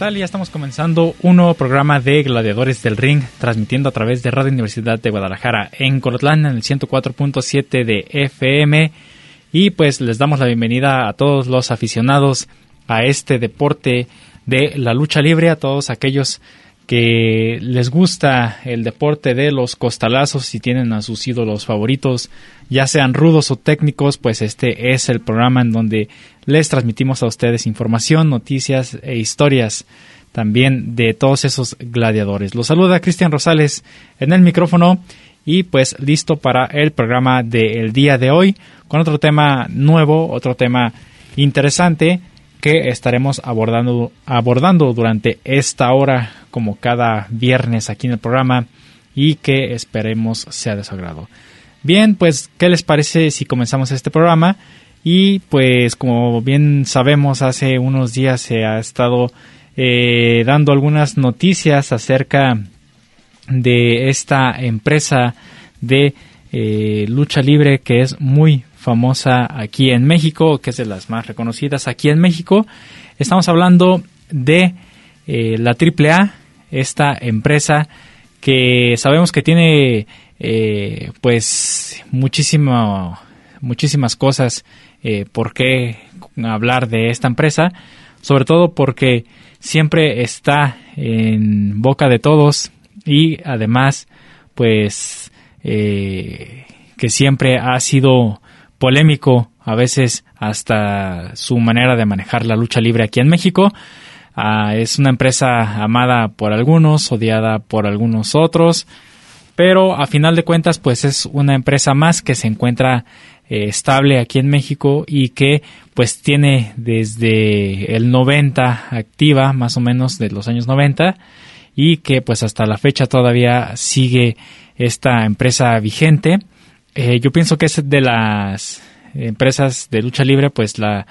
Tal? Ya estamos comenzando un nuevo programa de Gladiadores del Ring, transmitiendo a través de Radio Universidad de Guadalajara en Colotlán en el 104.7 de FM. Y pues les damos la bienvenida a todos los aficionados a este deporte de la lucha libre, a todos aquellos que les gusta el deporte de los costalazos y tienen a sus ídolos favoritos, ya sean rudos o técnicos, pues este es el programa en donde les transmitimos a ustedes información, noticias e historias también de todos esos gladiadores. Los saluda Cristian Rosales en el micrófono y pues listo para el programa del día de hoy con otro tema nuevo, otro tema interesante que estaremos abordando, abordando durante esta hora como cada viernes aquí en el programa y que esperemos sea de su agrado. Bien, pues, ¿qué les parece si comenzamos este programa? Y pues, como bien sabemos, hace unos días se ha estado eh, dando algunas noticias acerca de esta empresa de eh, lucha libre que es muy famosa aquí en México, que es de las más reconocidas aquí en México. Estamos hablando de eh, la AAA, esta empresa que sabemos que tiene eh, pues muchísimo, muchísimas cosas eh, por qué hablar de esta empresa, sobre todo porque siempre está en boca de todos y además pues eh, que siempre ha sido polémico, a veces hasta su manera de manejar la lucha libre aquí en México. Ah, es una empresa amada por algunos, odiada por algunos otros, pero a final de cuentas pues es una empresa más que se encuentra eh, estable aquí en México y que pues tiene desde el 90 activa, más o menos de los años 90 y que pues hasta la fecha todavía sigue esta empresa vigente eh, yo pienso que es de las empresas de lucha libre, pues la,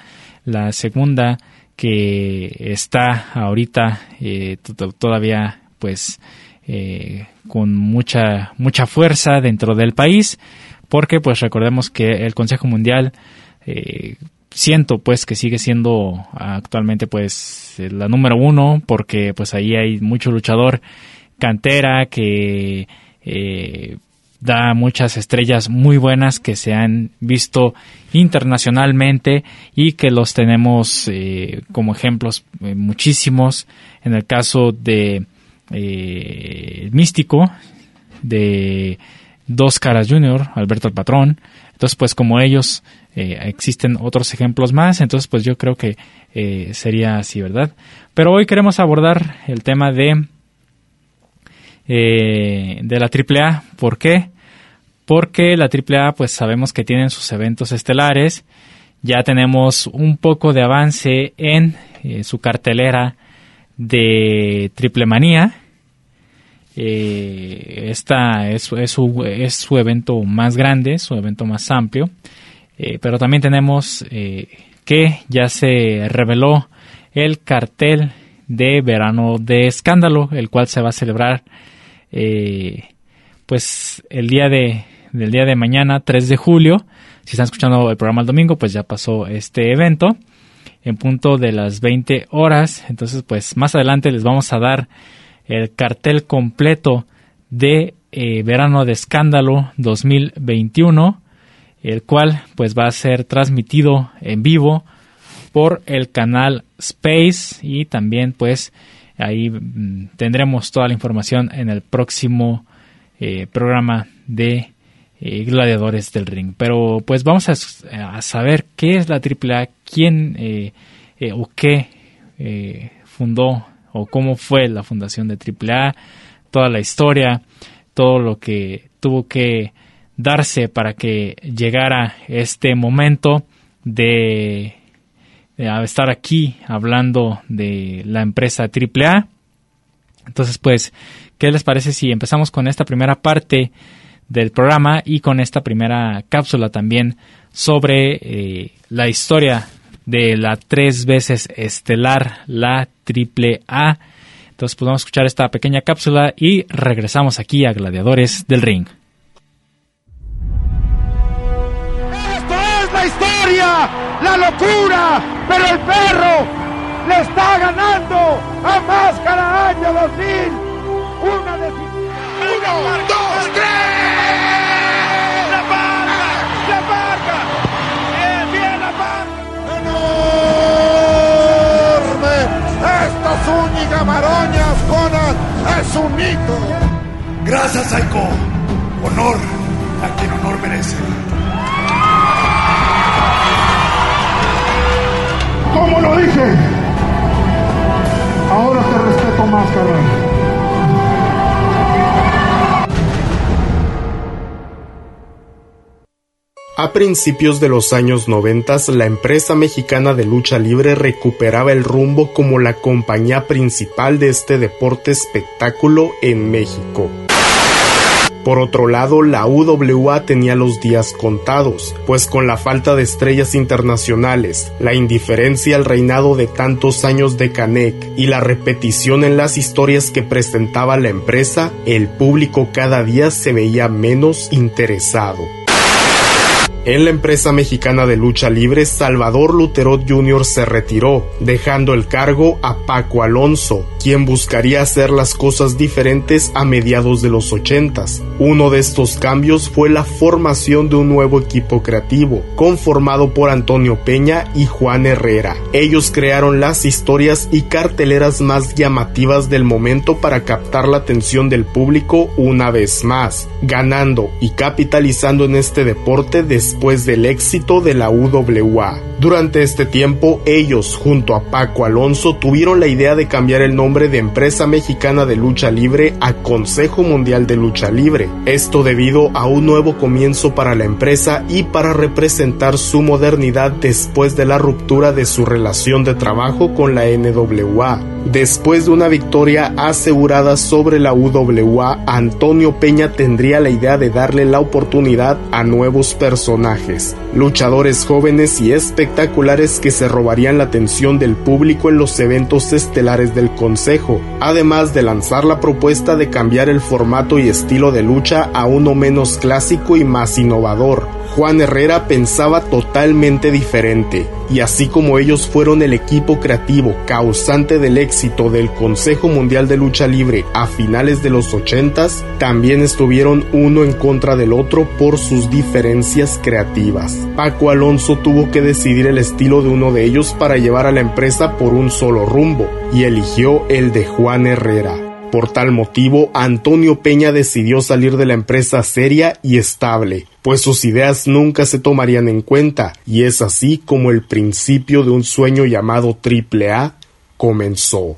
la segunda que está ahorita eh, todavía pues eh, con mucha mucha fuerza dentro del país porque pues recordemos que el Consejo Mundial siento pues que sigue siendo actualmente pues la número uno porque pues ahí hay mucho luchador cantera que da muchas estrellas muy buenas que se han visto internacionalmente y que los tenemos eh, como ejemplos eh, muchísimos. En el caso de eh, Místico, de Dos Caras Junior, Alberto el Patrón. Entonces, pues como ellos existen otros ejemplos más, entonces pues yo creo que sería así, ¿verdad? Pero hoy queremos abordar el tema de eh, de la AAA. ¿Por qué? Porque la AAA pues sabemos que tienen sus eventos estelares. Ya tenemos un poco de avance en eh, su cartelera de Triple Manía. Eh, esta es, su, es, su, evento más grande, su evento más amplio. pero también tenemos que ya se reveló el cartel de verano de escándalo, el cual se va a celebrar eh, pues el día de, del día de mañana, 3 de julio, si están escuchando el programa el domingo, pues ya pasó este evento en punto de las 20 horas. Entonces, pues más adelante les vamos a dar el cartel completo de eh, Verano de Escándalo 2021, el cual pues va a ser transmitido en vivo por el canal Space y también pues Ahí mm, tendremos toda la información en el próximo eh, programa de eh, gladiadores del ring. Pero pues vamos a, saber qué es la AAA, quién eh, eh, o qué fundó o cómo fue la fundación de AAA, toda la historia, todo lo que tuvo que darse para que llegara este momento de, de estar aquí hablando de la empresa AAA. Entonces, pues, ¿qué les parece si empezamos con esta primera parte del programa y con esta primera cápsula también sobre eh, la historia de la tres veces estelar, la triple A. Entonces podemos escuchar esta pequeña cápsula y regresamos aquí a Gladiadores del Ring. La la locura, pero el perro le está ganando a Máscara Año 2000. Una decisión. Uno, dos, tres. Zúñiga Maroñas, Conan, es un hito. Gracias, Aiko. Honor a quien honor merece. Como lo dije, ahora te respeto más, carnal. A principios de los años 90, la empresa mexicana de lucha libre recuperaba el rumbo como la compañía principal de este deporte espectáculo en México. Por otro lado, la UWA tenía los días contados, pues con la falta de estrellas internacionales, la indiferencia al reinado de tantos años de Canek y la repetición en las historias que presentaba la empresa, el público cada día se veía menos interesado. En la empresa mexicana de lucha libre, Salvador Lutero Jr. se retiró, dejando el cargo a Paco Alonso, quien buscaría hacer las cosas diferentes a mediados de los ochentas. Uno de estos cambios fue la formación de un nuevo equipo creativo, conformado por Antonio Peña y Juan Herrera. Ellos crearon las historias y carteleras más llamativas del momento para captar la atención del público una vez más, ganando y capitalizando en este deporte de después del éxito de la UWA. Durante este tiempo, ellos, junto a Paco Alonso, tuvieron la idea de cambiar el nombre de Empresa Mexicana de Lucha Libre a Consejo Mundial de Lucha Libre. Esto debido a un nuevo comienzo para la empresa y para representar su modernidad después de la ruptura de su relación de trabajo con la NWA. Después de una victoria asegurada sobre la UWA, Antonio Peña tendría la idea de darle la oportunidad a nuevos personajes luchadores jóvenes y espectaculares que se robarían la atención del público en los eventos estelares del Consejo, además de lanzar la propuesta de cambiar el formato y estilo de lucha a uno menos clásico y más innovador. Juan Herrera pensaba totalmente diferente, y así como ellos fueron el equipo creativo causante del éxito del Consejo Mundial de Lucha Libre a finales de los 80, también estuvieron uno en contra del otro por sus diferencias creativas. Paco Alonso tuvo que decidir el estilo de uno de ellos para llevar a la empresa por un solo rumbo, y eligió el de Juan Herrera. Por tal motivo, Antonio Peña decidió salir de la empresa seria y estable, pues sus ideas nunca se tomarían en cuenta, y es así como el principio de un sueño llamado Triple A comenzó.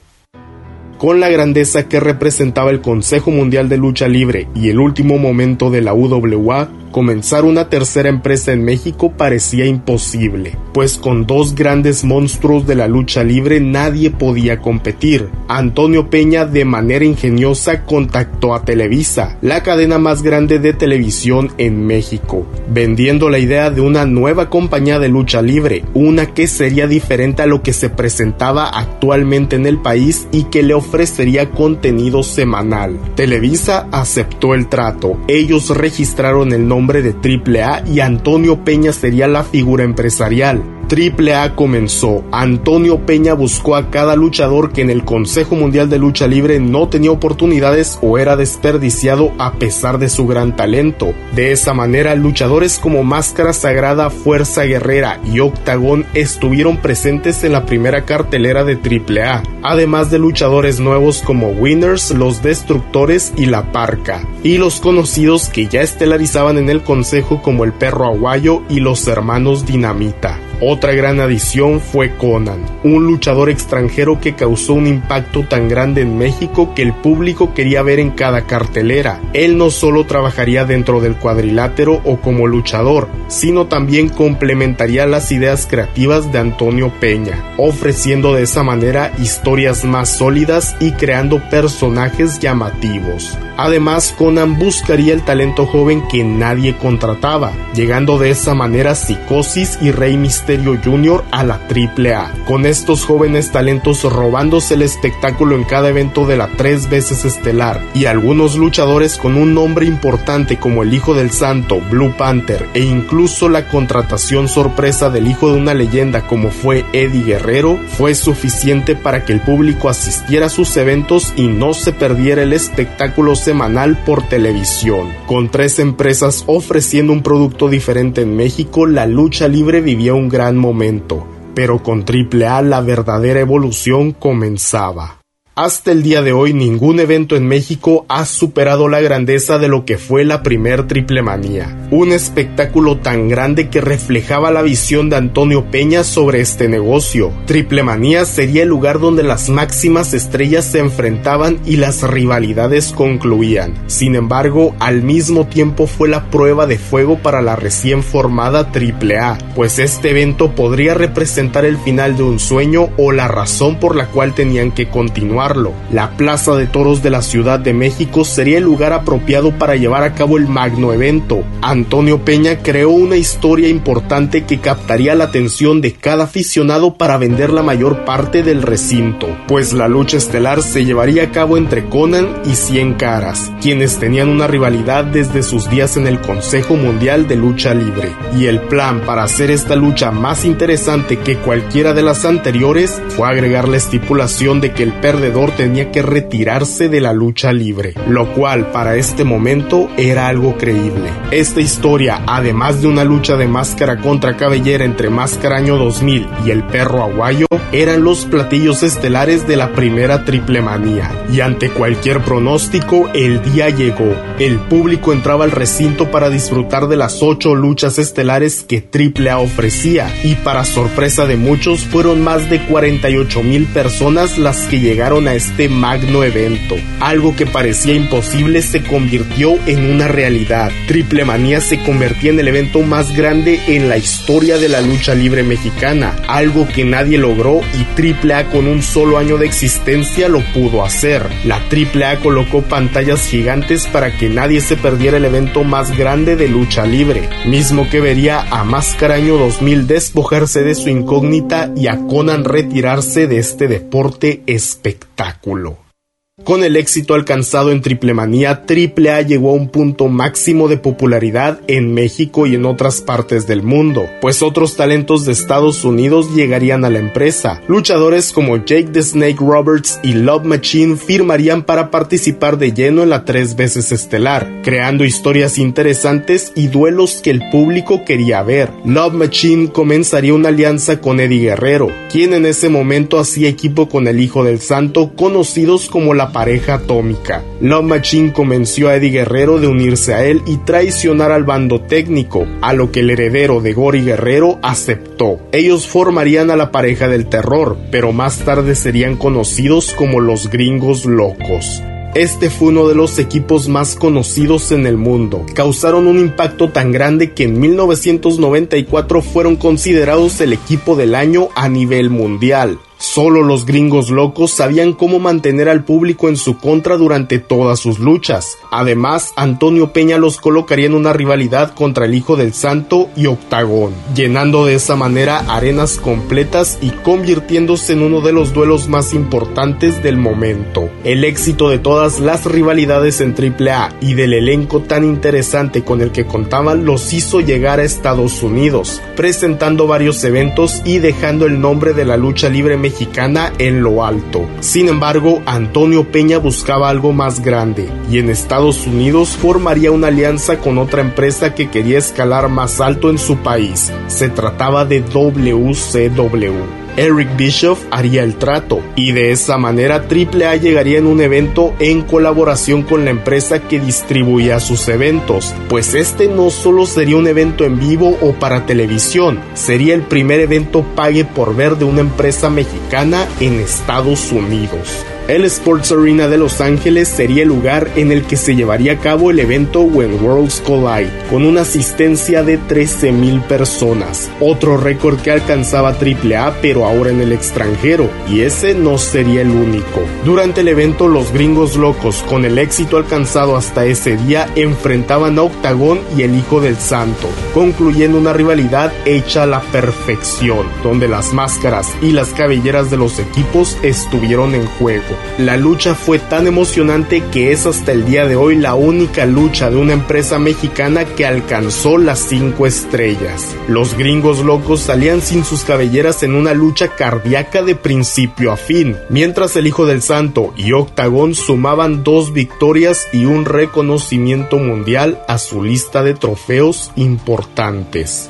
Con la grandeza que representaba el Consejo Mundial de Lucha Libre y el último momento de la UWA, comenzar una tercera empresa en México parecía imposible, pues con dos grandes monstruos de la lucha libre nadie podía competir. Antonio Peña de manera ingeniosa contactó a Televisa, la cadena más grande de televisión en México, vendiendo la idea de una nueva compañía de lucha libre, una que sería diferente a lo que se presentaba actualmente en el país y que le ofrecería contenido semanal. Televisa aceptó el trato, ellos registraron el nombre de AAA y Antonio Peña sería la figura empresarial. Triple A comenzó. Antonio Peña buscó a cada luchador que en el Consejo Mundial de Lucha Libre no tenía oportunidades o era desperdiciado a pesar de su gran talento. De esa manera, luchadores como Máscara Sagrada, Fuerza Guerrera y Octagón estuvieron presentes en la primera cartelera de Triple A, además de luchadores nuevos como Winners, Los Destructores y La Parca, y los conocidos que ya estelarizaban en el Consejo como el Perro Aguayo y los Hermanos Dinamita. Otra gran adición fue Conan, un luchador extranjero que causó un impacto tan grande en México que el público quería ver en cada cartelera. Él no solo trabajaría dentro del cuadrilátero o como luchador, sino también complementaría las ideas creativas de Antonio Peña, ofreciendo de esa manera historias más sólidas y creando personajes llamativos. Además, Conan buscaría el talento joven que nadie contrataba, llegando de esa manera Psicosis y Rey Misterio Jr. a la AAA, con estos jóvenes talentos robándose el espectáculo en cada evento de la tres veces estelar, y algunos luchadores con un nombre importante como el Hijo del Santo, Blue Panther, e incluso la contratación sorpresa del hijo de una leyenda como fue Eddie Guerrero, fue suficiente para que el público asistiera a sus eventos y no se perdiera el espectáculo semanal por televisión. Con tres empresas ofreciendo un producto diferente en México, la lucha libre vivía un gran momento, pero con AAA la verdadera evolución comenzaba. Hasta el día de hoy ningún evento en México ha superado la grandeza de lo que fue la primer Triple Manía, un espectáculo tan grande que reflejaba la visión de Antonio Peña sobre este negocio. Triple Manía sería el lugar donde las máximas estrellas se enfrentaban y las rivalidades concluían. Sin embargo, al mismo tiempo fue la prueba de fuego para la recién formada Triple A, pues este evento podría representar el final de un sueño o la razón por la cual tenían que continuar la Plaza de Toros de la Ciudad de México sería el lugar apropiado para llevar a cabo el magno evento. Antonio Peña creó una historia importante que captaría la atención de cada aficionado para vender la mayor parte del recinto, pues la lucha estelar se llevaría a cabo entre Conan y Cien Caras, quienes tenían una rivalidad desde sus días en el Consejo Mundial de Lucha Libre. Y el plan para hacer esta lucha más interesante que cualquiera de las anteriores fue agregar la estipulación de que el perdedor tenía que retirarse de la lucha libre, lo cual para este momento era algo creíble. Esta historia, además de una lucha de máscara contra cabellera entre Máscara Año 2000 y el Perro Aguayo, eran los platillos estelares de la primera triple manía. Y ante cualquier pronóstico, el día llegó. El público entraba al recinto para disfrutar de las ocho luchas estelares que AAA ofrecía, y para sorpresa de muchos, fueron más de 48 mil personas las que llegaron a este magno evento. Algo que parecía imposible se convirtió en una realidad. Triple Manía se convertía en el evento más grande en la historia de la lucha libre mexicana, algo que nadie logró y Triple A con un solo año de existencia lo pudo hacer. La Triple A colocó pantallas gigantes para que nadie se perdiera el evento más grande de lucha libre, mismo que vería a Máscara Año 2000 despojarse de su incógnita y a Conan retirarse de este deporte espectacular espectáculo. Con el éxito alcanzado en Triplemanía, AAA llegó a un punto máximo de popularidad en México y en otras partes del mundo, pues otros talentos de Estados Unidos llegarían a la empresa. Luchadores como Jake the Snake Roberts y Love Machine firmarían para participar de lleno en la tres veces estelar, creando historias interesantes y duelos que el público quería ver. Love Machine comenzaría una alianza con Eddie Guerrero, quien en ese momento hacía equipo con el Hijo del Santo, conocidos como la pareja atómica. Love Machine convenció a Eddie Guerrero de unirse a él y traicionar al bando técnico, a lo que el heredero de Gory Guerrero aceptó. Ellos formarían a la pareja del terror, pero más tarde serían conocidos como los gringos locos. Este fue uno de los equipos más conocidos en el mundo. Causaron un impacto tan grande que en 1994 fueron considerados el equipo del año a nivel mundial. Solo los gringos locos sabían cómo mantener al público en su contra durante todas sus luchas. Además, Antonio Peña los colocaría en una rivalidad contra el Hijo del Santo y Octagón, llenando de esa manera arenas completas y convirtiéndose en uno de los duelos más importantes del momento. El éxito de todas las rivalidades en AAA y del elenco tan interesante con el que contaban los hizo llegar a Estados Unidos, presentando varios eventos y dejando el nombre de la lucha libre mexicana en lo alto. Sin embargo, Antonio Peña buscaba algo más grande y en Estados Unidos formaría una alianza con otra empresa que quería escalar más alto en su país. Se trataba de WCW. Eric Bischoff haría el trato y de esa manera AAA llegaría en un evento en colaboración con la empresa que distribuía sus eventos, pues este no solo sería un evento en vivo o para televisión, sería el primer evento pague por ver de una empresa mexicana en Estados Unidos. El Sports Arena de Los Ángeles sería el lugar en el que se llevaría a cabo el evento When Worlds Collide, con una asistencia de 13.000 personas, otro récord que alcanzaba AAA pero ahora en el extranjero, y ese no sería el único. Durante el evento los gringos locos, con el éxito alcanzado hasta ese día, enfrentaban a Octagón y el Hijo del Santo, concluyendo una rivalidad hecha a la perfección, donde las máscaras y las cabelleras de los equipos estuvieron en juego. La lucha fue tan emocionante que es hasta el día de hoy la única lucha de una empresa mexicana que alcanzó las 5 estrellas. Los gringos locos salían sin sus cabelleras en una lucha cardíaca de principio a fin, mientras el Hijo del Santo y Octagón sumaban dos victorias y un reconocimiento mundial a su lista de trofeos importantes.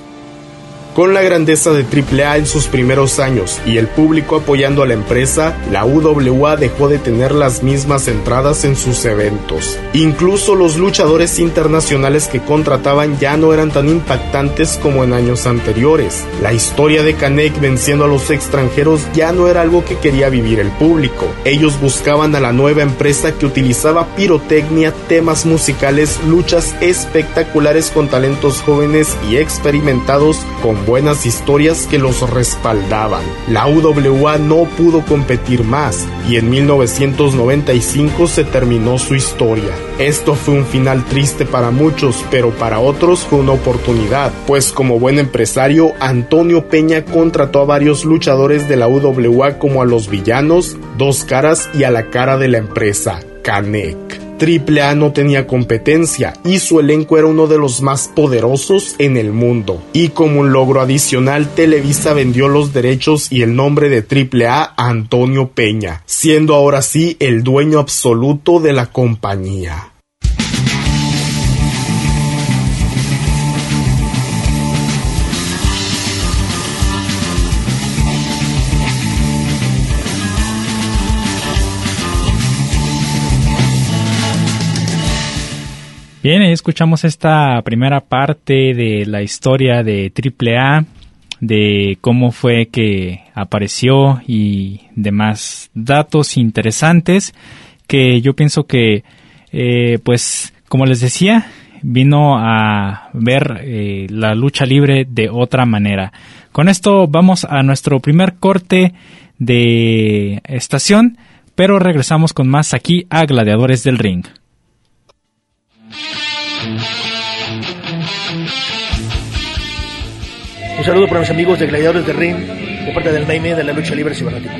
Con la grandeza de AAA en sus primeros años y el público apoyando a la empresa, la UWA dejó de tener las mismas entradas en sus eventos. Incluso los luchadores internacionales que contrataban ya no eran tan impactantes como en años anteriores. La historia de Kanek venciendo a los extranjeros ya no era algo que quería vivir el público. Ellos buscaban a la nueva empresa que utilizaba pirotecnia, temas musicales, luchas espectaculares con talentos jóvenes y experimentados con buenas historias que los respaldaban. La UWA no pudo competir más y en 1995 se terminó su historia. Esto fue un final triste para muchos, pero para otros fue una oportunidad, pues como buen empresario, Antonio Peña contrató a varios luchadores de la UWA como a los villanos, dos caras y a la cara de la empresa, Canek. AAA no tenía competencia y su elenco era uno de los más poderosos en el mundo. Y como un logro adicional, Televisa vendió los derechos y el nombre de AAA a Antonio Peña, siendo ahora sí el dueño absoluto de la compañía. Bien, ahí escuchamos esta primera parte de la historia de AAA, de cómo fue que apareció y demás datos interesantes que yo pienso que, eh, pues, como les decía, vino a ver eh, la lucha libre de otra manera. Con esto vamos a nuestro primer corte de estación, pero regresamos con más aquí a Gladiadores del Ring. Un saludo para mis amigos de Gladiadores de Ring, de parte del Naime de la lucha libre cibernética.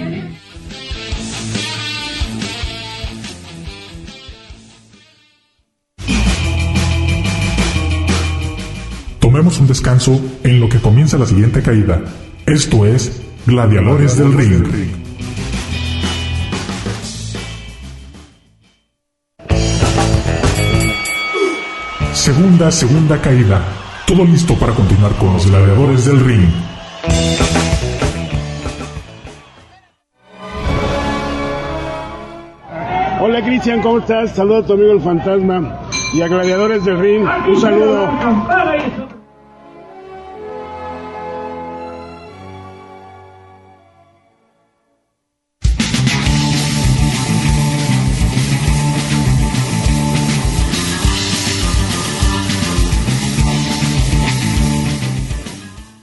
Tomemos un descanso en lo que comienza la siguiente caída. Esto es Gladiadores del Ring. Segunda, segunda caída. Todo listo para continuar con los gladiadores del ring. Hola Cristian, ¿cómo estás? Saludo a tu amigo el fantasma y a Gladiadores del Ring. Un saludo.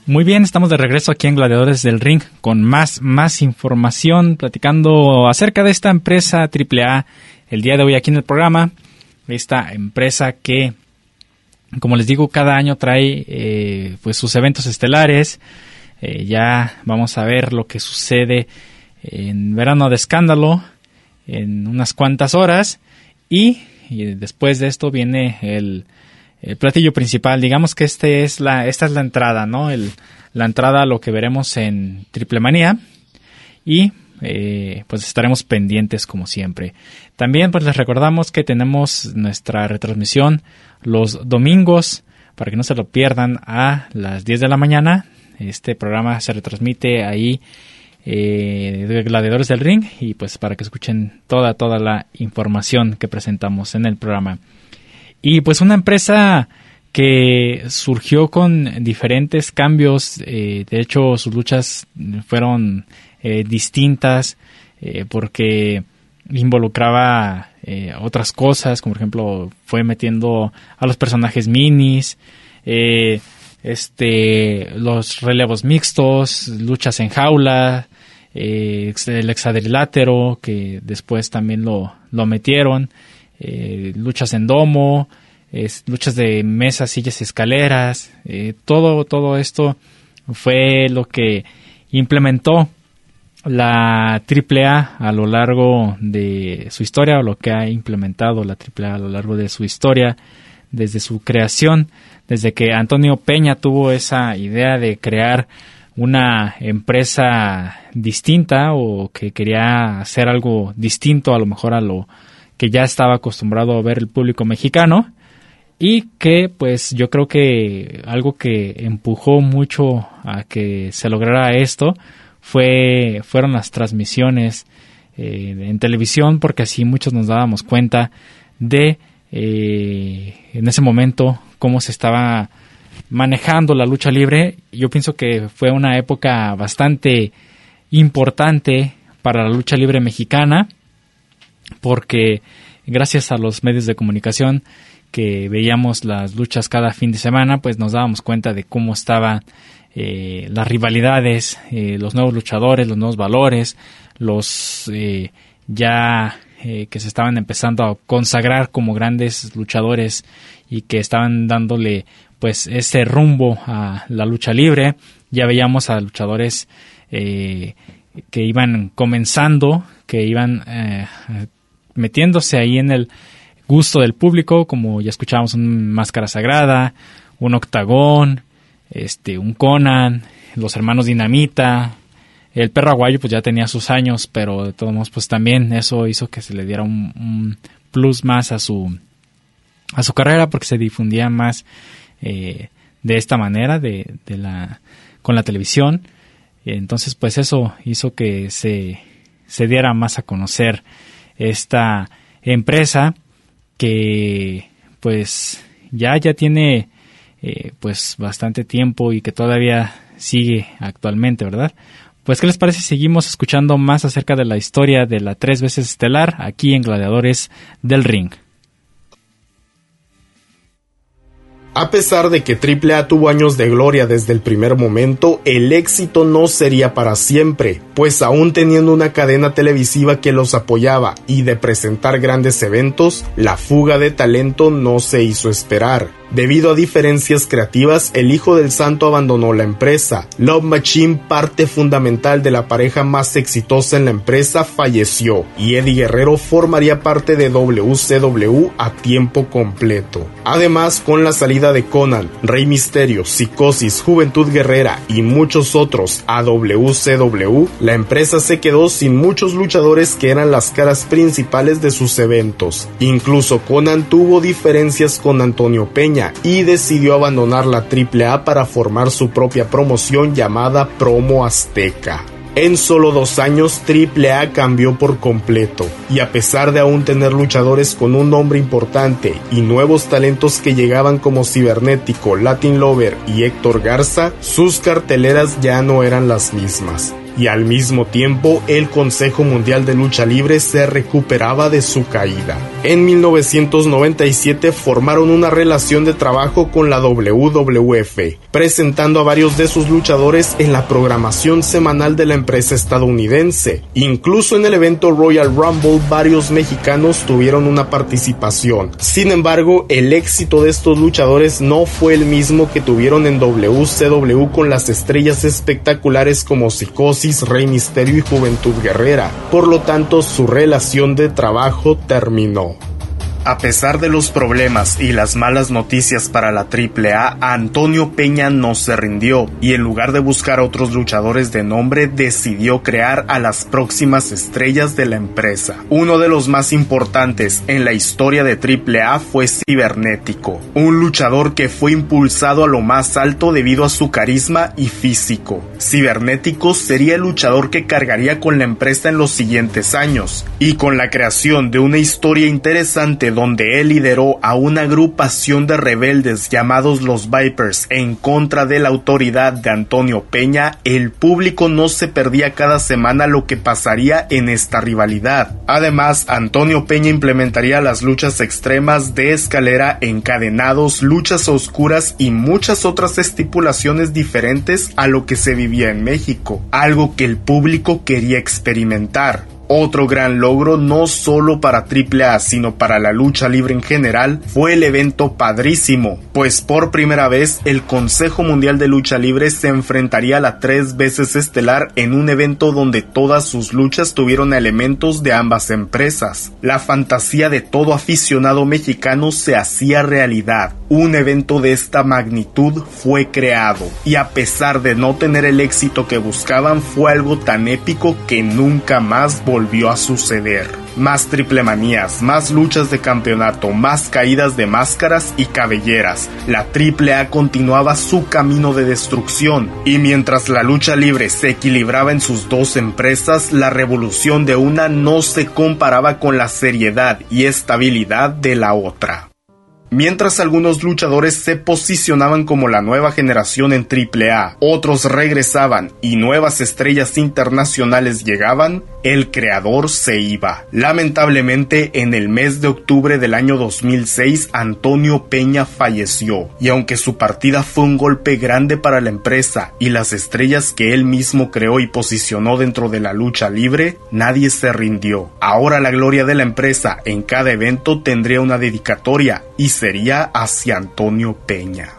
Muy bien, estamos de regreso aquí en Gladiadores del Ring con más, más información, platicando acerca de esta empresa AAA el día de hoy aquí en el programa. Esta empresa que, como les digo, cada año trae eh, pues sus eventos estelares. Eh, ya vamos a ver lo que sucede en Verano de Escándalo, en unas cuantas horas y, después de esto viene el, platillo principal. Digamos que este es la, esta es la entrada, ¿no? El, la entrada a lo que veremos en Triple Manía y eh, pues estaremos pendientes como siempre. También pues les recordamos que tenemos nuestra retransmisión los domingos para que no se lo pierdan a las 10 de la mañana. Este programa se retransmite ahí eh, de Gladiadores del Ring y pues para que escuchen toda toda la información que presentamos en el programa. Y pues una empresa que surgió con diferentes cambios, eh, de hecho sus luchas fueron eh, distintas eh, porque involucraba eh, otras cosas, como por ejemplo fue metiendo a los personajes minis, este, los relevos mixtos, luchas en jaula, el hexadrilátero que después también lo, lo metieron, luchas en domo, luchas de mesas, sillas y escaleras, todo, todo esto fue lo que implementó la AAA a lo largo de su historia o lo que ha implementado la AAA a lo largo de su historia desde su creación, desde que Antonio Peña tuvo esa idea de crear una empresa distinta o que quería hacer algo distinto a lo mejor a lo que ya estaba acostumbrado a ver el público mexicano y que pues yo creo que algo que empujó mucho a que se lograra esto fue, fueron las transmisiones eh, en televisión, porque así muchos nos dábamos cuenta de eh, en ese momento cómo se estaba manejando la lucha libre. Yo pienso que fue una época bastante importante para la lucha libre mexicana, porque gracias a los medios de comunicación que veíamos las luchas cada fin de semana, pues nos dábamos cuenta de cómo estaba eh, las rivalidades, eh, los nuevos luchadores, los nuevos valores, los eh, ya que se estaban empezando a consagrar como grandes luchadores y que estaban dándole pues ese rumbo a la lucha libre. Ya veíamos a luchadores que iban comenzando, que iban metiéndose ahí en el gusto del público, como ya escuchábamos un Máscara Sagrada, un Octagón, este, un Conan, los hermanos Dinamita, el perro aguayo pues ya tenía sus años, pero de todos modos pues también eso hizo que se le diera un, plus más a su a su carrera porque se difundía más eh, de esta manera de, de, la con la televisión. Entonces pues eso hizo que se, se diera más a conocer esta empresa que pues ya ya tiene eh, pues bastante tiempo y que todavía sigue actualmente, ¿verdad? Pues, ¿qué les parece si seguimos escuchando más acerca de la historia de la tres veces estelar aquí en Gladiadores del Ring? A pesar de que AAA tuvo años de gloria desde el primer momento, el éxito no sería para siempre, pues aún teniendo una cadena televisiva que los apoyaba y de presentar grandes eventos, la fuga de talento no se hizo esperar. Debido a diferencias creativas, el hijo del santo abandonó la empresa. Love Machine, parte fundamental de la pareja más exitosa en la empresa, falleció y Eddie Guerrero formaría parte de WCW a tiempo completo. Además, con la salida de Conan, Rey Misterio, Psicosis, Juventud Guerrera y muchos otros a WCW, la empresa se quedó sin muchos luchadores que eran las caras principales de sus eventos. Incluso Conan tuvo diferencias con Antonio Peña y decidió abandonar la AAA para formar su propia promoción llamada Promo Azteca. En solo dos años, AAA cambió por completo, y a pesar de aún tener luchadores con un nombre importante y nuevos talentos que llegaban como Cibernético, Latin Lover y Héctor Garza, sus carteleras ya no eran las mismas y al mismo tiempo el Consejo Mundial de Lucha Libre se recuperaba de su caída. En 1997 formaron una relación de trabajo con la WWF, presentando a varios de sus luchadores en la programación semanal de la empresa estadounidense. Incluso en el evento Royal Rumble varios mexicanos tuvieron una participación. Sin embargo, el éxito de estos luchadores no fue el mismo que tuvieron en WCW con las estrellas espectaculares como Psicosis Rey Misterio y Juventud Guerrera, por lo tanto su relación de trabajo terminó. A pesar de los problemas y las malas noticias para la AAA, Antonio Peña no se rindió y en lugar de buscar a otros luchadores de nombre decidió crear a las próximas estrellas de la empresa. Uno de los más importantes en la historia de AAA fue Cibernético, un luchador que fue impulsado a lo más alto debido a su carisma y físico. Cibernético sería el luchador que cargaría con la empresa en los siguientes años y con la creación de una historia interesante donde él lideró a una agrupación de rebeldes llamados los Vipers en contra de la autoridad de Antonio Peña, el público no se perdía cada semana lo que pasaría en esta rivalidad. Además, Antonio Peña implementaría las luchas extremas de escalera, encadenados, luchas oscuras y muchas otras estipulaciones diferentes a lo que se vivía en México, algo que el público quería experimentar. Otro gran logro no solo para AAA sino para la lucha libre en general fue el evento padrísimo, pues por primera vez el Consejo Mundial de Lucha Libre se enfrentaría a la tres veces estelar en un evento donde todas sus luchas tuvieron elementos de ambas empresas. La fantasía de todo aficionado mexicano se hacía realidad. Un evento de esta magnitud fue creado y a pesar de no tener el éxito que buscaban fue algo tan épico que nunca más volvió volvió a suceder. Más triple manías, más luchas de campeonato, más caídas de máscaras y cabelleras. La triple A continuaba su camino de destrucción y mientras la lucha libre se equilibraba en sus dos empresas, la revolución de una no se comparaba con la seriedad y estabilidad de la otra. Mientras algunos luchadores se posicionaban como la nueva generación en AAA, otros regresaban y nuevas estrellas internacionales llegaban, el creador se iba. Lamentablemente, en el mes de octubre del año 2006, Antonio Peña falleció, y aunque su partida fue un golpe grande para la empresa y las estrellas que él mismo creó y posicionó dentro de la lucha libre, nadie se rindió. Ahora la gloria de la empresa en cada evento tendría una dedicatoria y sería hacia Antonio Peña.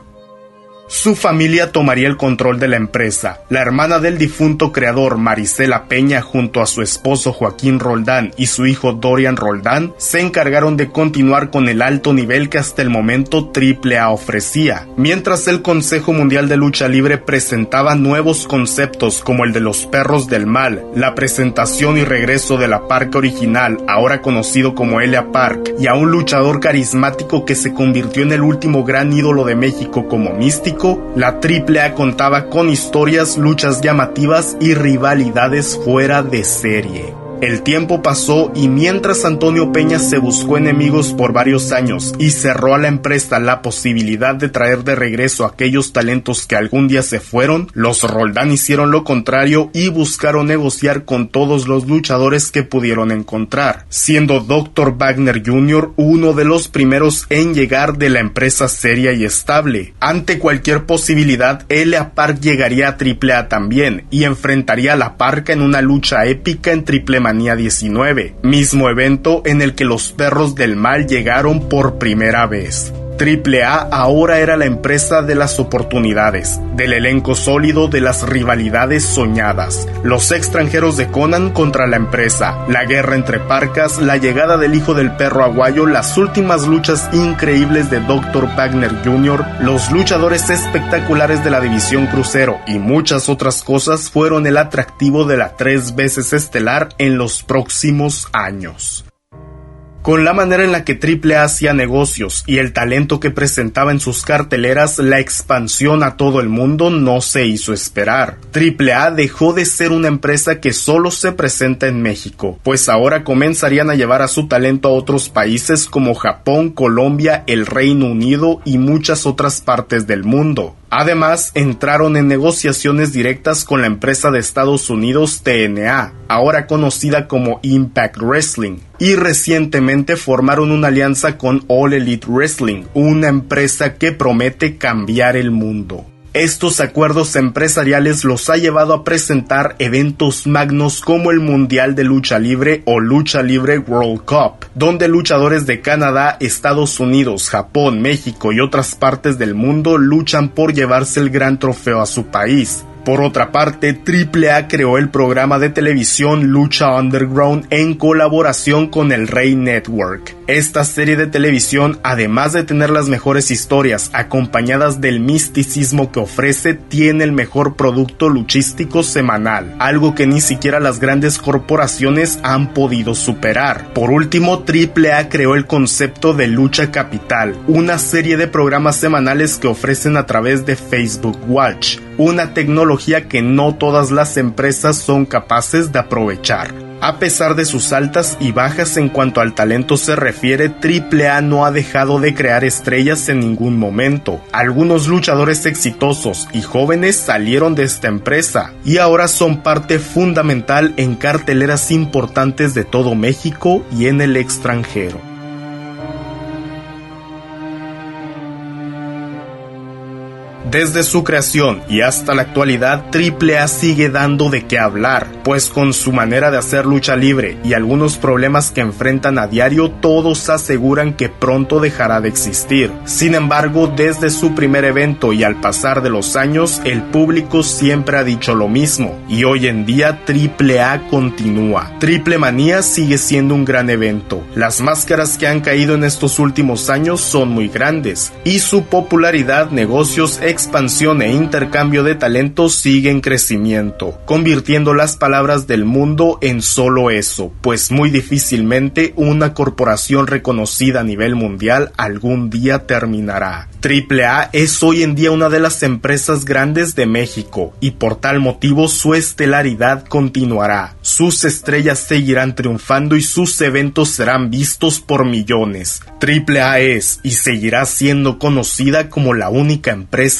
Su familia tomaría el control de la empresa. La hermana del difunto creador Marisela Peña junto a su esposo Joaquín Roldán y su hijo Dorian Roldán se encargaron de continuar con el alto nivel que hasta el momento AAA ofrecía, mientras el Consejo Mundial de Lucha Libre presentaba nuevos conceptos como el de los perros del mal, la presentación y regreso de la parca original, ahora conocido como Elia Park, y a un luchador carismático que se convirtió en el último gran ídolo de México como místico la AAA contaba con historias, luchas llamativas y rivalidades fuera de serie. El tiempo pasó y mientras Antonio Peña se buscó enemigos por varios años y cerró a la empresa la posibilidad de traer de regreso aquellos talentos que algún día se fueron, los Roldán hicieron lo contrario y buscaron negociar con todos los luchadores que pudieron encontrar, siendo Dr. Wagner Jr. uno de los primeros en llegar de la empresa seria y estable. Ante cualquier posibilidad, Elia Park llegaría a AAA también y enfrentaría a la Parca en una lucha épica en Triple 19, mismo evento en el que los perros del mal llegaron por primera vez. AAA ahora era la empresa de las oportunidades, del elenco sólido de las rivalidades soñadas, los extranjeros de Conan contra la empresa, la guerra entre parcas, la llegada del hijo del perro aguayo, las últimas luchas increíbles de Dr. Wagner Jr., los luchadores espectaculares de la división crucero y muchas otras cosas fueron el atractivo de la tres veces estelar en los próximos años. Con la manera en la que AAA hacía negocios y el talento que presentaba en sus carteleras, la expansión a todo el mundo no se hizo esperar. AAA dejó de ser una empresa que solo se presenta en México, pues ahora comenzarían a llevar a su talento a otros países como Japón, Colombia, el Reino Unido y muchas otras partes del mundo. Además, entraron en negociaciones directas con la empresa de Estados Unidos TNA, ahora conocida como Impact Wrestling, y recientemente formaron una alianza con All Elite Wrestling, una empresa que promete cambiar el mundo. Estos acuerdos empresariales los ha llevado a presentar eventos magnos como el Mundial de Lucha Libre o Lucha Libre World Cup, donde luchadores de Canadá, Estados Unidos, Japón, México y otras partes del mundo luchan por llevarse el gran trofeo a su país. Por otra parte, AAA creó el programa de televisión Lucha Underground en colaboración con el Rey Network. Esta serie de televisión, además de tener las mejores historias acompañadas del misticismo que ofrece, tiene el mejor producto luchístico semanal, algo que ni siquiera las grandes corporaciones han podido superar. Por último, AAA creó el concepto de Lucha Capital, una serie de programas semanales que ofrecen a través de Facebook Watch, una tecnología que no todas las empresas son capaces de aprovechar. A pesar de sus altas y bajas en cuanto al talento se refiere, AAA no ha dejado de crear estrellas en ningún momento. Algunos luchadores exitosos y jóvenes salieron de esta empresa y ahora son parte fundamental en carteleras importantes de todo México y en el extranjero. Desde su creación y hasta la actualidad, AAA sigue dando de qué hablar, pues con su manera de hacer lucha libre y algunos problemas que enfrentan a diario, todos aseguran que pronto dejará de existir. Sin embargo, desde su primer evento y al pasar de los años, el público siempre ha dicho lo mismo, y hoy en día AAA continúa. Triple Manía sigue siendo un gran evento. Las máscaras que han caído en estos últimos años son muy grandes, y su popularidad, negocios, expansión e intercambio de talentos sigue en crecimiento, convirtiendo las palabras del mundo en solo eso, pues muy difícilmente una corporación reconocida a nivel mundial algún día terminará. AAA es hoy en día una de las empresas grandes de México y por tal motivo su estelaridad continuará. Sus estrellas seguirán triunfando y sus eventos serán vistos por millones. AAA es y seguirá siendo conocida como la única empresa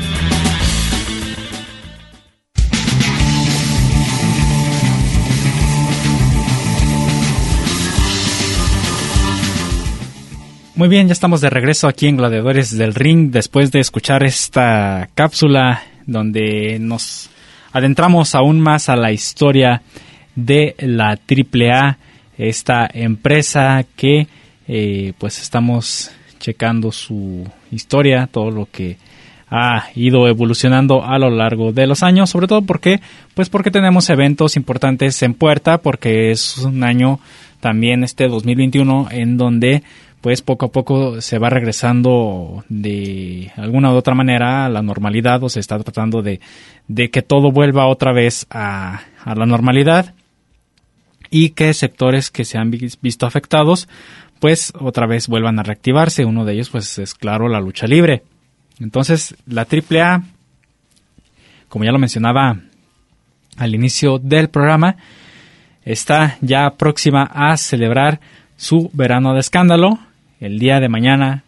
Muy bien, ya estamos de regreso aquí en Gladiadores del Ring después de escuchar esta cápsula donde nos adentramos aún más a la historia de la AAA esta empresa que eh, pues estamos checando su historia, todo lo que ha ido evolucionando a lo largo de los años, sobre todo porque pues porque tenemos eventos importantes en puerta, porque es un año también este 2021 en donde pues poco a poco se va regresando de alguna u otra manera a la normalidad o se está tratando de, de que todo vuelva otra vez a, a la normalidad y que sectores que se han visto afectados pues otra vez vuelvan a reactivarse. Uno de ellos pues es claro la lucha libre. Entonces la AAA, como ya lo mencionaba al inicio del programa, está ya próxima a celebrar su verano de escándalo el día de mañana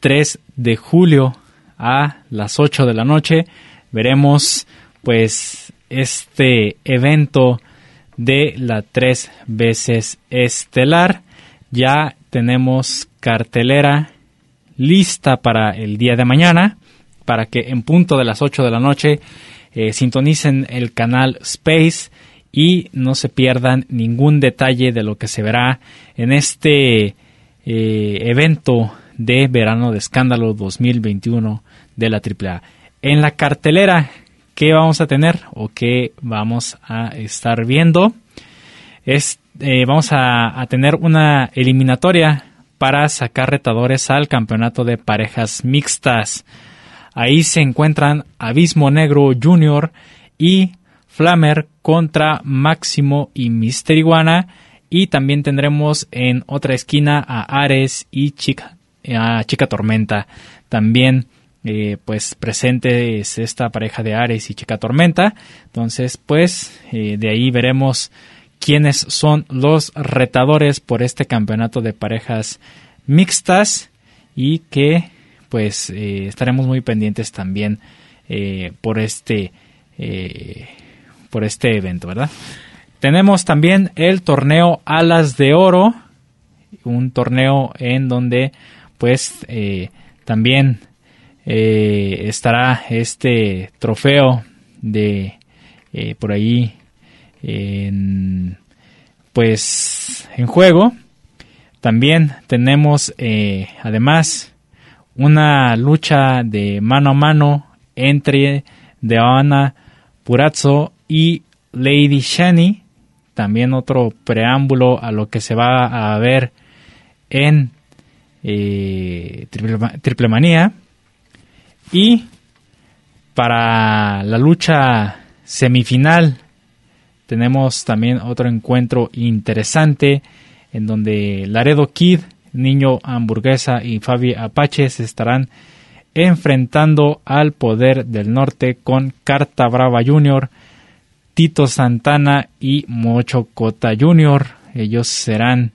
3 de julio a las 8 de la noche. Veremos pues este evento de la tres veces estelar. Ya tenemos cartelera lista para el día de mañana, para que en punto de las 8 de la noche eh, sintonicen el canal Space y no se pierdan ningún detalle de lo que se verá en este eh, evento de verano de escándalo 2021 de la AAA. En la cartelera ¿Qué vamos a tener o qué vamos a estar viendo? Es, eh, vamos a, tener una eliminatoria para sacar retadores al campeonato de parejas mixtas. Ahí se encuentran Abismo Negro Jr. y Flamer contra Máximo y Mister Iguana. Y también tendremos en otra esquina a Ares y Chica, a Chica Tormenta. También eh, pues presente es esta pareja de Ares y Chica Tormenta. Entonces pues eh, de ahí veremos quiénes son los retadores por este campeonato de parejas mixtas y que pues eh, estaremos muy pendientes también por este por este evento, ¿verdad? Tenemos también el torneo Alas de Oro, un torneo en donde pues eh, también eh, estará este trofeo de eh, por ahí en, pues en juego. También tenemos además una lucha de mano a mano entre Deanna Purazzo y Lady Shani también otro preámbulo a lo que se va a ver en eh, triple, Manía. Y para la lucha semifinal tenemos también otro encuentro interesante en donde Laredo Kid, Niño Hamburguesa y Fabi Apache se estarán enfrentando al poder del norte con Carta Brava Jr., Tito Santana y Mocho Cota Jr. Ellos serán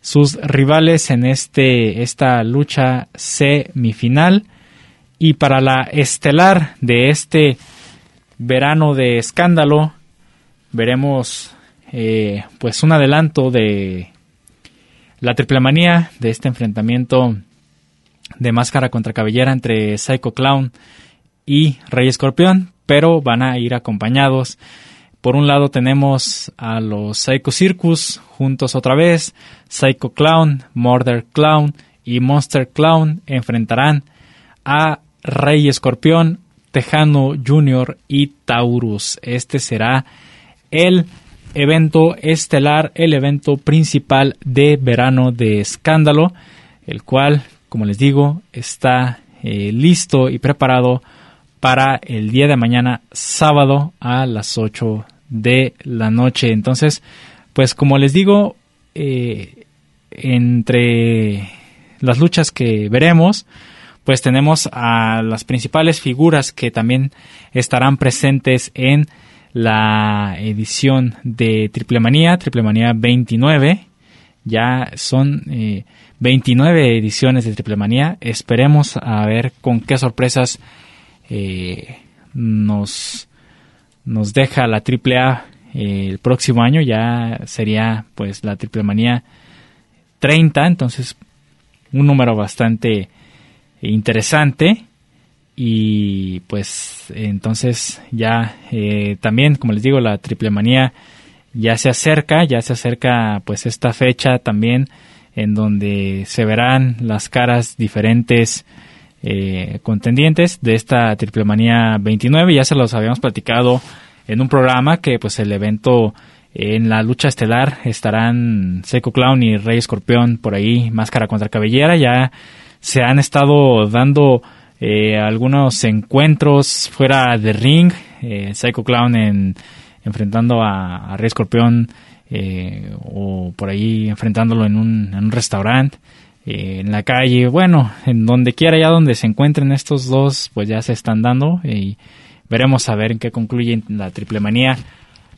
sus rivales en este, esta lucha semifinal. Y para la estelar de este verano de escándalo, veremos eh, pues un adelanto de la triple manía de este enfrentamiento de máscara contra cabellera entre Psycho Clown y Rey Escorpión, pero van a ir acompañados por un lado tenemos a los Psycho Circus juntos otra vez, Psycho Clown, Murder Clown y Monster Clown enfrentarán a Rey Escorpión, Tejano Jr. y Taurus. Este será el evento estelar, el evento principal de verano de escándalo, el cual, como les digo, está eh, listo y preparado para el día de mañana, sábado a las 8 de la noche. Entonces, pues como les digo, eh, entre las luchas que veremos, pues tenemos a las principales figuras que también estarán presentes en la edición de Triple Manía, Triple Manía 29. Ya son 29 eh, ediciones de Triple Manía. Esperemos a ver con qué sorpresas eh, nos nos deja la AAA eh, el próximo año, ya sería pues la triple manía 30, entonces un número bastante interesante. Y pues entonces ya eh, también como les digo la triple manía ya se acerca ya se acerca pues esta fecha también en donde se verán las caras diferentes eh, contendientes de esta Triple Manía 29. Ya se los habíamos platicado en un programa que pues el evento en la lucha estelar estarán Seco Clown y Rey Escorpión por ahí, máscara contra cabellera. Ya se han estado dando eh, algunos encuentros fuera de ring. Eh, Psycho Clown en, enfrentando a, Rey Escorpión o por ahí enfrentándolo en un, en un restaurante. Eh, en la calle, bueno, en donde quiera ya donde se encuentren estos dos, pues ya se están dando y veremos a ver en qué concluye la triple manía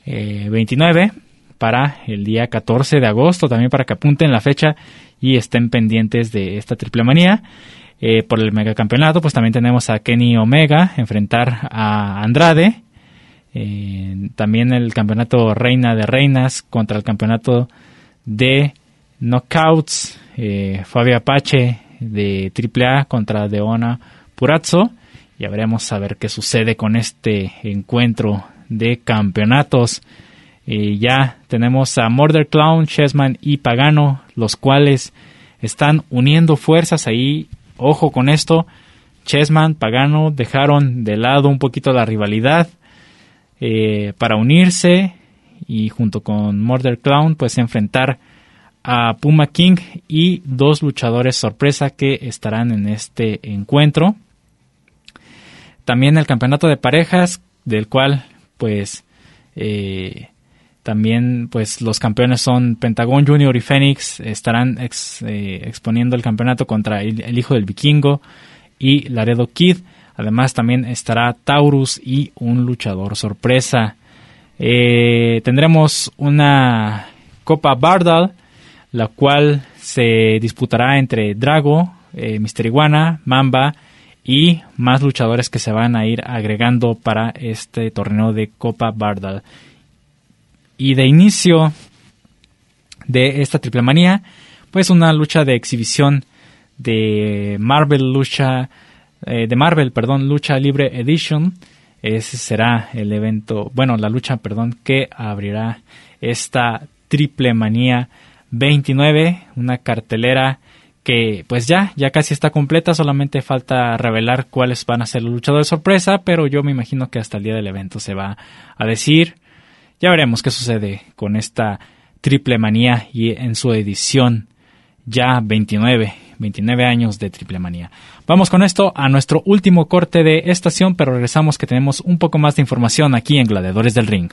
29 eh, para el día 14 de agosto, también para que apunten la fecha y estén pendientes de esta triple manía. Eh, por el megacampeonato, pues también tenemos a Kenny Omega enfrentar a Andrade. también el campeonato Reina de Reinas contra el campeonato de Knockouts eh, Fabio Apache de AAA contra Deona Purazzo. Ya veremos a ver qué sucede con este encuentro de campeonatos. Eh, ya tenemos a Murder Clown, Chessman y Pagano, los cuales están uniendo fuerzas ahí. Ojo con esto. Chessman, Pagano dejaron de lado un poquito la rivalidad eh, para unirse y junto con Murder Clown pues enfrentar a Puma King y dos luchadores sorpresa que estarán en este encuentro. También el campeonato de parejas, del cual pues Eh, también, pues los campeones son Pentagon Junior y Phoenix. Estarán eh, exponiendo el campeonato contra el, hijo del vikingo y Laredo Kid. Además, también estará Taurus y un luchador sorpresa. Eh, tendremos una Copa Bardal, la cual se disputará entre Drago, eh, Mister Iguana, Mamba y más luchadores que se van a ir agregando para este torneo de Copa Bardal. Y de inicio de esta triple manía, pues una lucha de exhibición de Marvel lucha eh, de Marvel, perdón, lucha libre edition. Ese será el evento, bueno, la lucha, perdón, que abrirá esta triple manía 29, una cartelera que pues ya, ya casi está completa, solamente falta revelar cuáles van a ser los luchadores sorpresa, pero yo me imagino que hasta el día del evento se va a decir ya veremos qué sucede con esta triple manía y en su edición ya 29, 29 años de triple manía. Vamos con esto a nuestro último corte de estación, pero regresamos que tenemos un poco más de información aquí en Gladiadores del Ring.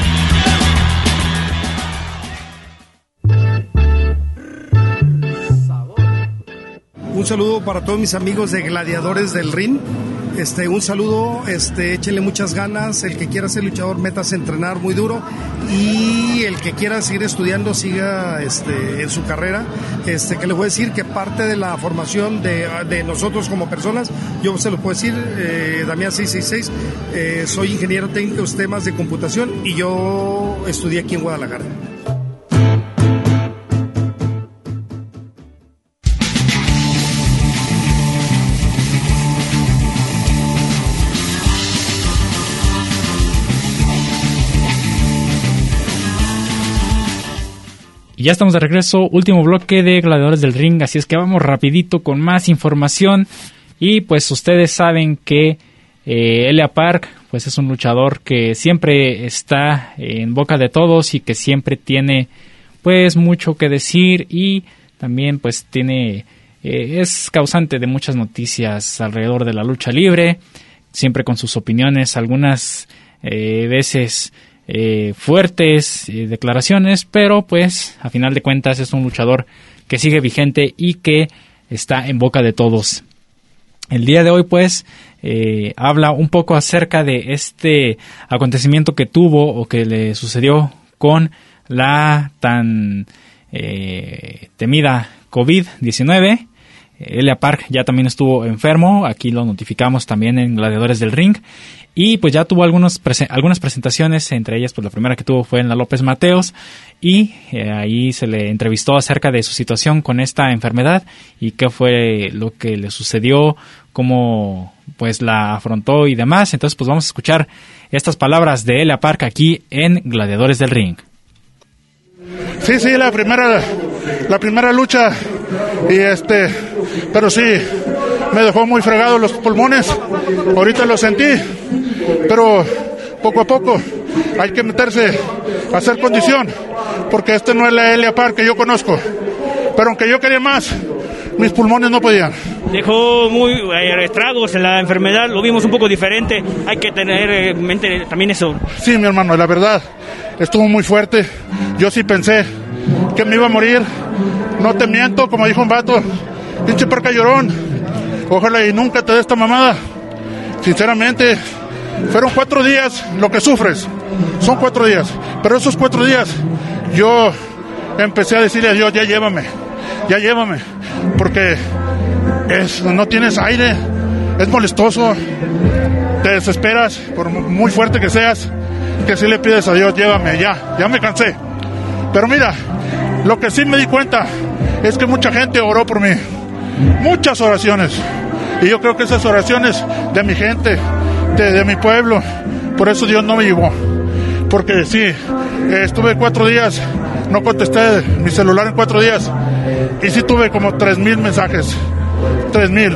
Un saludo para todos mis amigos de Gladiadores del Ring. Este, un saludo, este, échenle muchas ganas. El que quiera ser luchador, métase a entrenar muy duro. Y el que quiera seguir estudiando, siga este, en su carrera. Este, que les voy a decir que parte de la formación de, nosotros como personas, yo se lo puedo decir, eh, Damián 666, eh, soy ingeniero técnico en temas de computación y yo estudié aquí en Guadalajara. Y ya estamos de regreso, último bloque de Gladiadores del Ring, así es que vamos rapidito con más información. Y pues ustedes saben que eh, Elia Park pues es un luchador que siempre está en boca de todos y que siempre tiene pues mucho que decir y también pues tiene eh, es causante de muchas noticias alrededor de la lucha libre, siempre con sus opiniones, algunas eh, veces eh, fuertes eh, declaraciones, pero pues a final de cuentas es un luchador que sigue vigente y que está en boca de todos. El día de hoy pues eh, habla un poco acerca de este acontecimiento que tuvo o que le sucedió con la tan temida COVID-19. Elia Park ya también estuvo enfermo, aquí lo notificamos también en Gladiadores del Ring y pues ya tuvo algunos algunas presentaciones, entre ellas pues la primera que tuvo fue en la López Mateos y eh, ahí se le entrevistó acerca de su situación con esta enfermedad y qué fue lo que le sucedió, cómo pues la afrontó y demás. Entonces pues vamos a escuchar estas palabras de Elia Park aquí en Gladiadores del Ring. Sí, sí, la primera la primera lucha y este pero sí me dejó muy fregado los pulmones. Ahorita lo sentí, pero poco a poco hay que meterse a hacer condición, porque este no es la Elia Park que yo conozco. Pero aunque yo quería más, mis pulmones no podían. Dejó muy eh, estragos en la enfermedad, lo vimos un poco diferente, hay que tener en mente también eso. Sí, mi hermano, la verdad, estuvo muy fuerte. Yo sí pensé que me iba a morir. No te miento, como dijo un vato, pinche parca llorón. Ojalá y nunca te dé esta mamada. Sinceramente, fueron cuatro días lo que sufres. Son cuatro días. Pero esos cuatro días, yo empecé a decirle a Dios, ya llévame, ya llévame, porque es, no tienes aire, es molestoso, te desesperas, por muy fuerte que seas, que si le pides a Dios, llévame, ya, ya me cansé. Pero mira, lo que sí me di cuenta es que mucha gente oró por mí, muchas oraciones, y yo creo que esas oraciones de mi gente, de, mi pueblo, por eso Dios no me llevó. Porque sí, estuve cuatro días, no contesté mi celular en cuatro días. Y sí tuve como tres mil mensajes. Tres mil.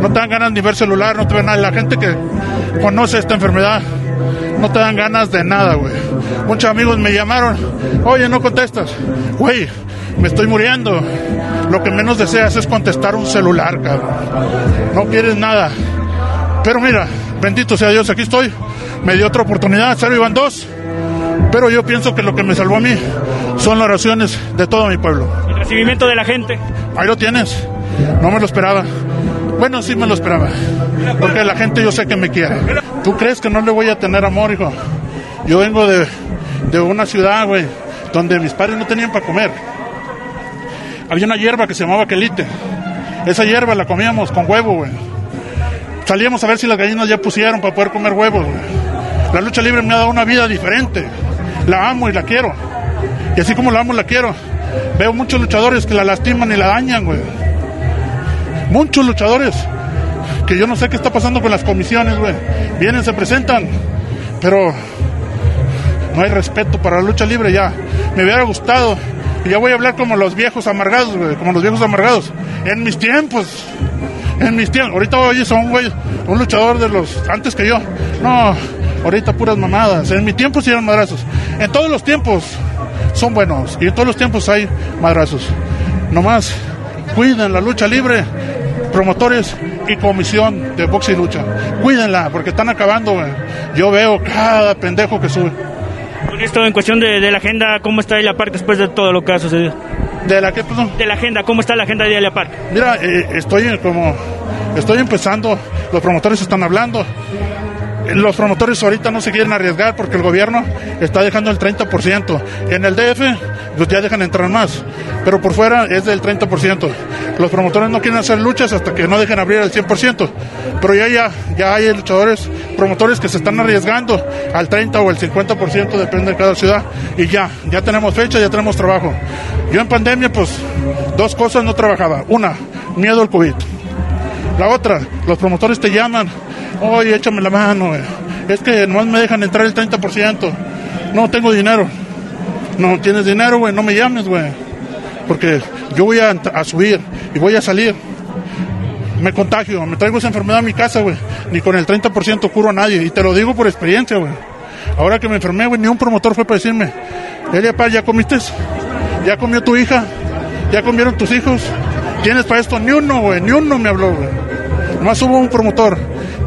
No te dan ganas ni ver celular, no te nada. La gente que conoce esta enfermedad, no te dan ganas de nada, güey. Muchos amigos me llamaron, oye, no contestas. Güey, me estoy muriendo. Lo que menos deseas es contestar un celular, cabrón. No quieres nada. Pero mira, bendito sea Dios, aquí estoy. Me dio otra oportunidad, cero iban dos. Pero yo pienso que lo que me salvó a mí son las oraciones de todo mi pueblo. El recibimiento de la gente. Ahí lo tienes. No me lo esperaba. Bueno, sí me lo esperaba. Porque la gente yo sé que me quiere. ¿Tú crees que no le voy a tener amor, hijo? Yo vengo de, de una ciudad, güey, donde mis padres no tenían para comer. Había una hierba que se llamaba quelite. Esa hierba la comíamos con huevo, güey. Salíamos a ver si las gallinas ya pusieron para poder comer huevos. La lucha libre me ha dado una vida diferente. La amo y la quiero. Y así como la amo la quiero, veo muchos luchadores que la lastiman y la dañan, güey. Muchos luchadores que yo no sé qué está pasando con las comisiones, güey. Vienen, se presentan, pero no hay respeto para la lucha libre ya. Me hubiera gustado. Y ya voy a hablar como los viejos amargados, güey, como los viejos amargados. En mis tiempos, en mis tiempos. Ahorita oye, son, güey, un luchador de los antes que yo. No, ahorita puras mamadas. En mi tiempo sí eran madrazos. En todos los tiempos son buenos. Y en todos los tiempos hay madrazos. Nomás cuiden la lucha libre, promotores y comisión de boxe y lucha. Cuídenla, porque están acabando. güey. Yo veo cada pendejo que sube. Con esto en cuestión de, de la agenda, ¿cómo está Elia Park después de todo lo que ha sucedido? ¿De la qué, perdón? De la agenda, ¿cómo está la agenda de Elia Park? Mira, eh, estoy como, estoy empezando, los promotores están hablando. Los promotores ahorita no se quieren arriesgar porque el gobierno está dejando el 30%. En el DF, pues ya dejan entrar más, pero por fuera es del 30%. Los promotores no quieren hacer luchas hasta que no dejen abrir el 100%. Pero ya, ya, ya hay luchadores, promotores que se están arriesgando al 30 o el 50%, depende de cada ciudad. Y ya, ya tenemos fecha, ya tenemos trabajo. Yo en pandemia, pues, dos cosas no trabajaba. Una, miedo al COVID. La otra, los promotores te llaman, oye, échame la mano, güey. es que nomás me dejan entrar el 30%. No tengo dinero. No tienes dinero, güey, no me llames, güey. Porque yo voy a, a subir y voy a salir. Me contagio, me traigo esa enfermedad a mi casa, güey. Ni con el 30% curo a nadie. Y te lo digo por experiencia, güey. Ahora que me enfermé, güey, ni un promotor fue para decirme, Elia Paz, ¿ya comiste? ¿Ya comió tu hija? ¿Ya comieron tus hijos? ¿Tienes para esto? Ni uno, güey, ni uno me habló, güey. Nomás hubo un promotor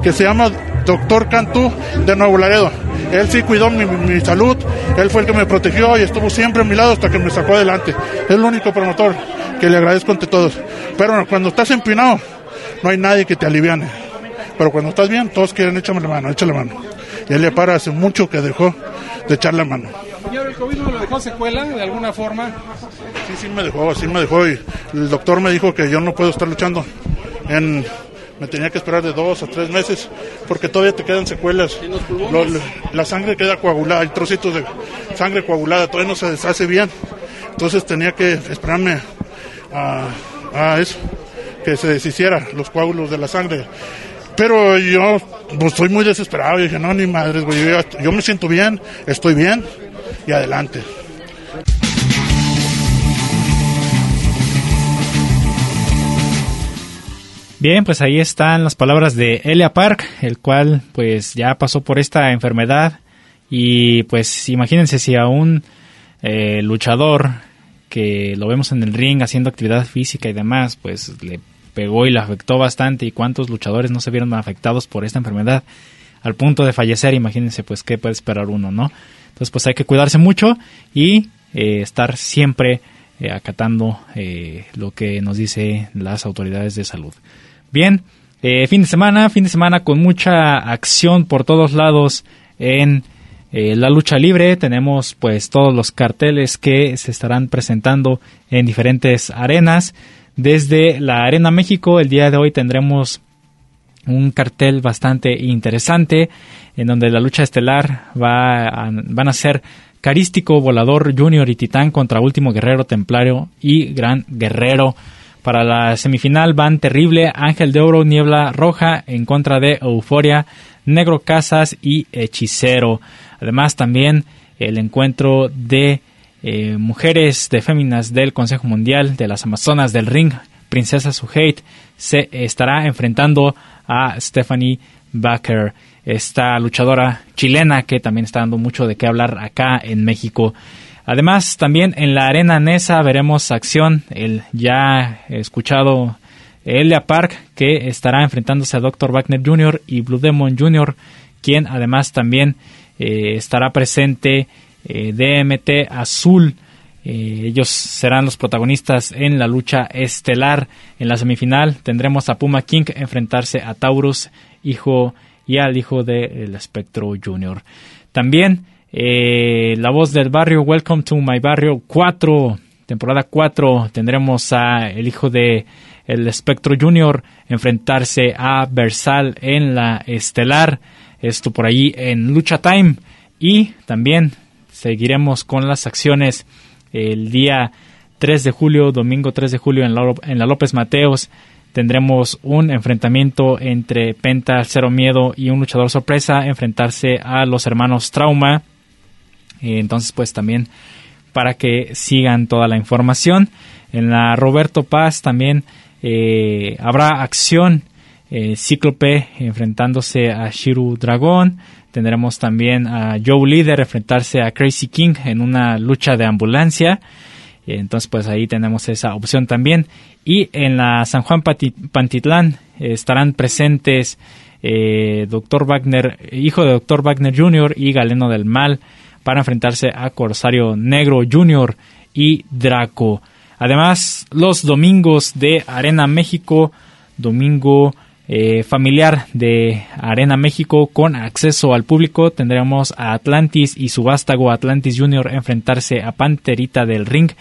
que se llama Doctor Cantú de Nuevo Laredo. Él sí cuidó mi, mi, salud, él fue el que me protegió y estuvo siempre a mi lado hasta que me sacó adelante. Es el único promotor que le agradezco ante todos. Pero cuando estás empinado, no hay nadie que te aliviane. Pero cuando estás bien, todos quieren échame la mano, échale la mano. Y él le para hace mucho que dejó de echar la mano. Señor, ¿el COVID no lo dejó secuela de alguna forma? Sí, sí me dejó, sí me dejó. Y el doctor me dijo que yo no puedo estar luchando en me tenía que esperar de dos a tres meses porque todavía te quedan secuelas. Lo, la sangre queda coagulada, hay trocitos de sangre coagulada, todavía no se deshace bien. Entonces tenía que esperarme a, a eso, que se deshiciera los coágulos de la sangre. Pero yo pues, estoy muy desesperado y dije, no, ni madres, güey, yo, yo me siento bien, estoy bien y adelante. Bien, pues ahí están las palabras de Elia Park, el cual pues ya pasó por esta enfermedad y pues imagínense si a un eh, luchador que lo vemos en el ring haciendo actividad física y demás, pues le pegó y le afectó bastante y cuántos luchadores no se vieron afectados por esta enfermedad al punto de fallecer, imagínense pues qué puede esperar uno, ¿no? Entonces pues hay que cuidarse mucho y eh, estar siempre eh, acatando eh, lo que nos dice las autoridades de salud. Bien, eh, fin de semana, fin de semana con mucha acción por todos lados en eh, la lucha libre. Tenemos pues todos los carteles que se estarán presentando en diferentes arenas. Desde la Arena México, el día de hoy tendremos un cartel bastante interesante en donde la lucha estelar va van a ser Carístico, Volador, Junior y Titán contra Último Guerrero, Templario y Gran Guerrero. Para la semifinal van Terrible, Ángel de Oro, Niebla Roja en contra de Euforia, Negro Casas y Hechicero. Además también el encuentro de eh, mujeres de féminas del Consejo Mundial de las Amazonas del Ring, Princesa Suheit, se estará enfrentando a Stephanie Baker, esta luchadora chilena que también está dando mucho de qué hablar acá en México. Además, también en la Arena Nesa veremos acción, el ya escuchado Elia Park, que estará enfrentándose a Dr. Wagner Jr. y Blue Demon Jr., quien además también eh, estará presente eh, DMT Azul. Eh, ellos serán los protagonistas en la lucha estelar. En la semifinal tendremos a Puma King enfrentarse a Taurus, hijo y al hijo del Espectro Junior. También la voz del barrio, Welcome to My Barrio 4, temporada 4, tendremos a el hijo de el Espectro Junior enfrentarse a Versal en la estelar. Esto por allí en Lucha Time. Y también seguiremos con las acciones el día 3 de julio, domingo 3 de julio en la, López Mateos. Tendremos un enfrentamiento entre Penta, Cero Miedo y un luchador sorpresa enfrentarse a los hermanos Trauma. Entonces, pues también para que sigan toda la información. En la Roberto Paz también eh, habrá acción. Eh, Cíclope enfrentándose a Shiru Dragón. Tendremos también a Joe Leader enfrentarse a Crazy King en una lucha de ambulancia. Entonces, pues ahí tenemos esa opción también. Y en la San Juan Pantitlán estarán presentes eh, Dr. Wagner, hijo de Dr. Wagner Jr. y Galeno del Mal para enfrentarse a Corsario Negro Jr. y Draco. Además, los domingos de Arena México, domingo eh, familiar de Arena México con acceso al público, tendremos a Atlantis y su vástago Atlantis Junior enfrentarse a Panterita del Ring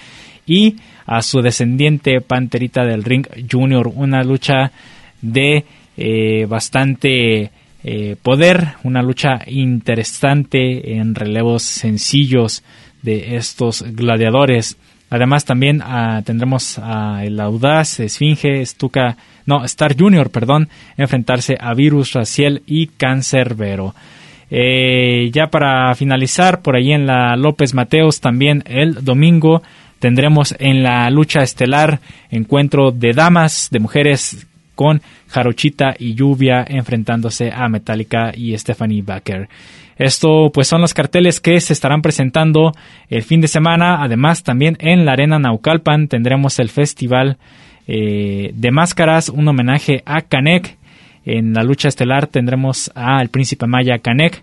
y a su descendiente Panterita del Ring Junior, una lucha de eh, bastante eh, poder, una lucha interesante en relevos sencillos de estos gladiadores. Además también ah, tendremos a el Audaz, Esfinge, Stuka, no, Star Junior, perdón, enfrentarse a Virus, Raciel y Cancerbero. Eh, ya para finalizar, por ahí en la López Mateos también el domingo tendremos en la lucha estelar encuentro de damas, de mujeres con Jarochita y Lluvia enfrentándose a Metallica y Stephanie Baker. Esto pues son los carteles que se estarán presentando el fin de semana. Además también en la Arena Naucalpan tendremos el festival eh, de máscaras, un homenaje a Canek. En la lucha estelar tendremos al príncipe Maya Canek,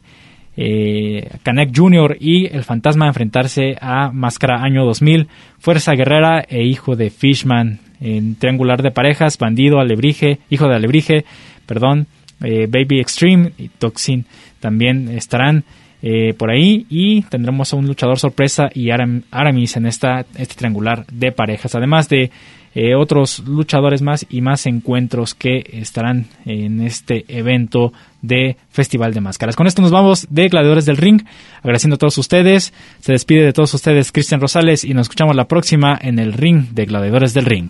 eh, Jr. y el fantasma enfrentarse a Máscara Año 2000, Fuerza Guerrera e hijo de Fishman. En triangular de parejas, Bandido, Alebrije, hijo de Alebrije, perdón, eh, Baby Extreme y Toxin también estarán eh, por ahí y tendremos a un luchador sorpresa y Aramis en esta, este triangular de parejas, además de eh, otros luchadores más y más encuentros que estarán en este evento de Festival de Máscaras. Con esto nos vamos de Gladiadores del Ring, agradeciendo a todos ustedes, se despide de todos ustedes Cristian Rosales y nos escuchamos la próxima en el Ring de Gladiadores del Ring.